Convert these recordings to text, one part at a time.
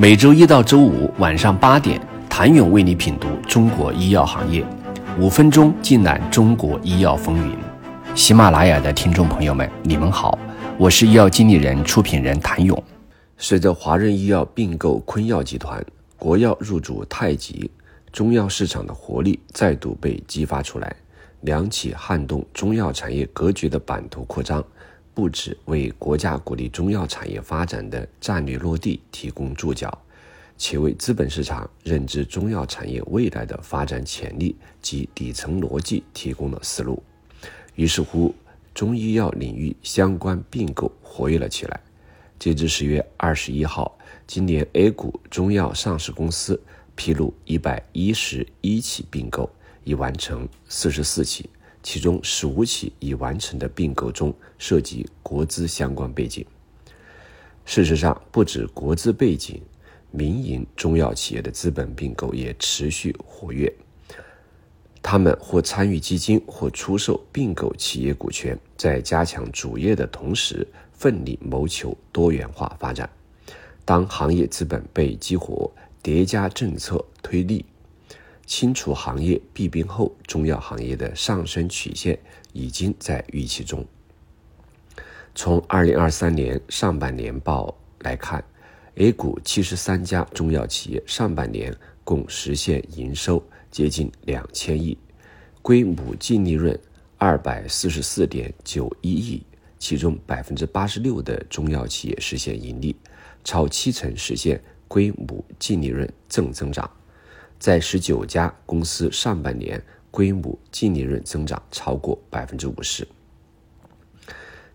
每周一到周五晚上八点，谭勇为你品读中国医药行业，五分钟尽览中国医药风云。喜马拉雅的听众朋友们，你们好，我是医药经理人、出品人谭勇。随着华润医药并购昆药集团，国药入主太极，中药市场的活力再度被激发出来，两起撼动中药产业格局的版图扩张。不止为国家鼓励中药产业发展的战略落地提供注脚，且为资本市场认知中药产业未来的发展潜力及底层逻辑提供了思路。于是乎，中医药领域相关并购活跃了起来。截至十月二十一号，今年 A 股中药上市公司披露一百一十一起并购，已完成四十四起。其中十五起已完成的并购中涉及国资相关背景。事实上，不止国资背景，民营中药企业的资本并购也持续活跃。他们或参与基金，或出售并购企业股权，在加强主业的同时，奋力谋求多元化发展。当行业资本被激活，叠加政策推力。清除行业弊病后，中药行业的上升曲线已经在预期中。从二零二三年上半年报来看，A 股七十三家中药企业上半年共实现营收接近两千亿，归母净利润二百四十四点九一亿，其中百分之八十六的中药企业实现盈利，超七成实现归母净利润正增长。在十九家公司上半年规模净利润增长超过百分之五十。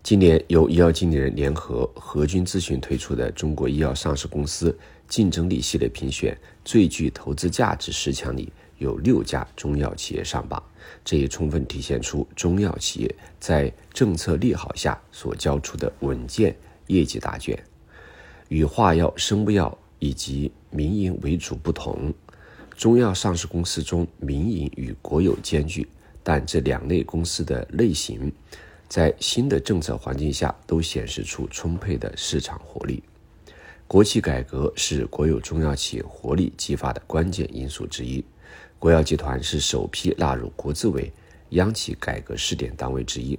今年由医药经理人联合和君咨询推出的中国医药上市公司竞争力系列评选最具投资价值十强里，有六家中药企业上榜，这也充分体现出中药企业在政策利好下所交出的稳健业绩答卷。与化药、生物药以及民营为主不同。中药上市公司中，民营与国有兼具，但这两类公司的类型，在新的政策环境下都显示出充沛的市场活力。国企改革是国有中药企业活力激发的关键因素之一。国药集团是首批纳入国资委央企改革试点单位之一。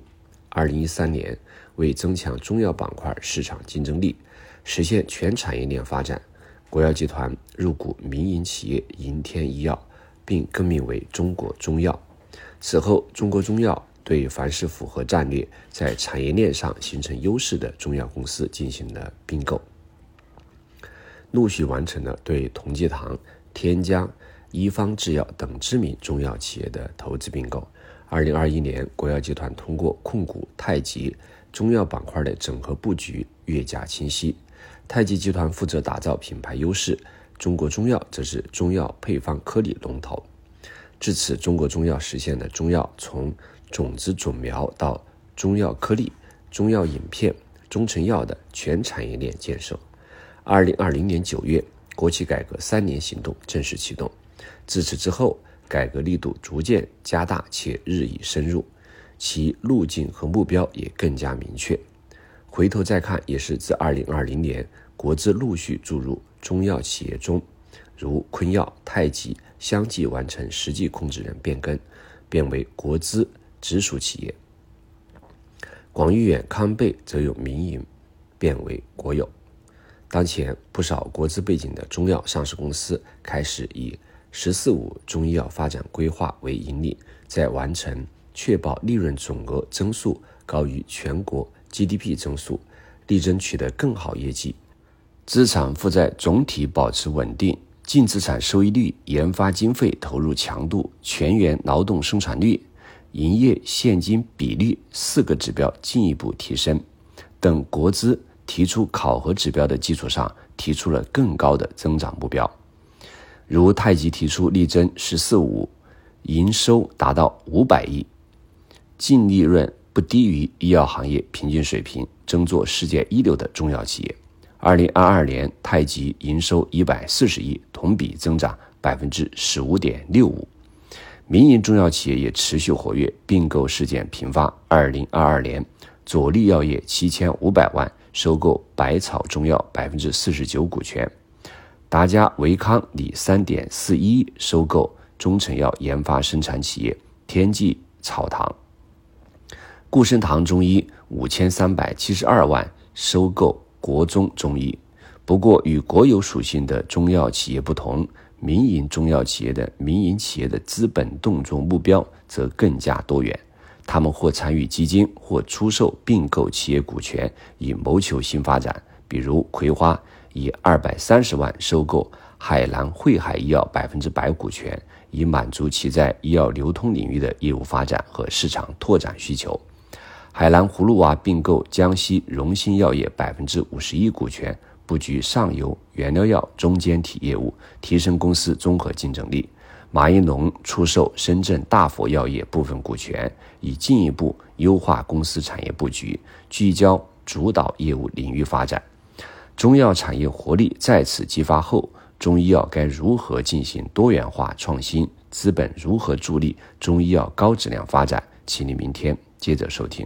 二零一三年，为增强中药板块市场竞争力，实现全产业链发展。国药集团入股民营企业银天医药，并更名为中国中药。此后，中国中药对凡是符合战略、在产业链上形成优势的中药公司进行了并购，陆续完成了对同济堂、天江、一方制药等知名中药企业的投资并购。二零二一年，国药集团通过控股太极中药板块的整合布局越加清晰。太极集团负责打造品牌优势，中国中药则是中药配方颗粒龙头。至此，中国中药实现了中药从种子种苗到中药颗粒、中药饮片、中成药的全产业链建设。二零二零年九月，国企改革三年行动正式启动。自此之后，改革力度逐渐加大且日益深入，其路径和目标也更加明确。回头再看，也是自二零二零年国资陆续注入中药企业中，如昆药、太极相继完成实际控制人变更，变为国资直属企业。广誉远、康贝则由民营变为国有。当前，不少国资背景的中药上市公司开始以“十四五”中医药发展规划为盈利，在完成确保利润总额增速高于全国。GDP 增速，力争取得更好业绩，资产负债总体保持稳定，净资产收益率、研发经费投入强度、全员劳动生产率、营业现金比率四个指标进一步提升，等国资提出考核指标的基础上，提出了更高的增长目标。如太极提出力争“十四五”，营收达到五百亿，净利润。不低于医药行业平均水平，争做世界一流的中药企业。二零二二年，太极营收一百四十亿，同比增长百分之十五点六五。民营中药企业也持续活跃，并购事件频发。二零二二年，佐力药业七千五百万收购百草中药百分之四十九股权，达嘉维康拟三点四一收购中成药研发生产企业天际草堂。固生堂中医五千三百七十二万收购国中中医。不过，与国有属性的中药企业不同，民营中药企业的民营企业的资本动作目标则更加多元。他们或参与基金，或出售并购企业股权，以谋求新发展。比如，葵花以二百三十万收购海南汇海医药百分之百股权，以满足其在医药流通领域的业务发展和市场拓展需求。海南葫芦娃并购江西荣兴药业百分之五十一股权，布局上游原料药中间体业务，提升公司综合竞争力。马应龙出售深圳大佛药业部分股权，以进一步优化公司产业布局，聚焦主导业务领域发展。中药产业活力再次激发后，中医药该如何进行多元化创新？资本如何助力中医药高质量发展？请你明天接着收听。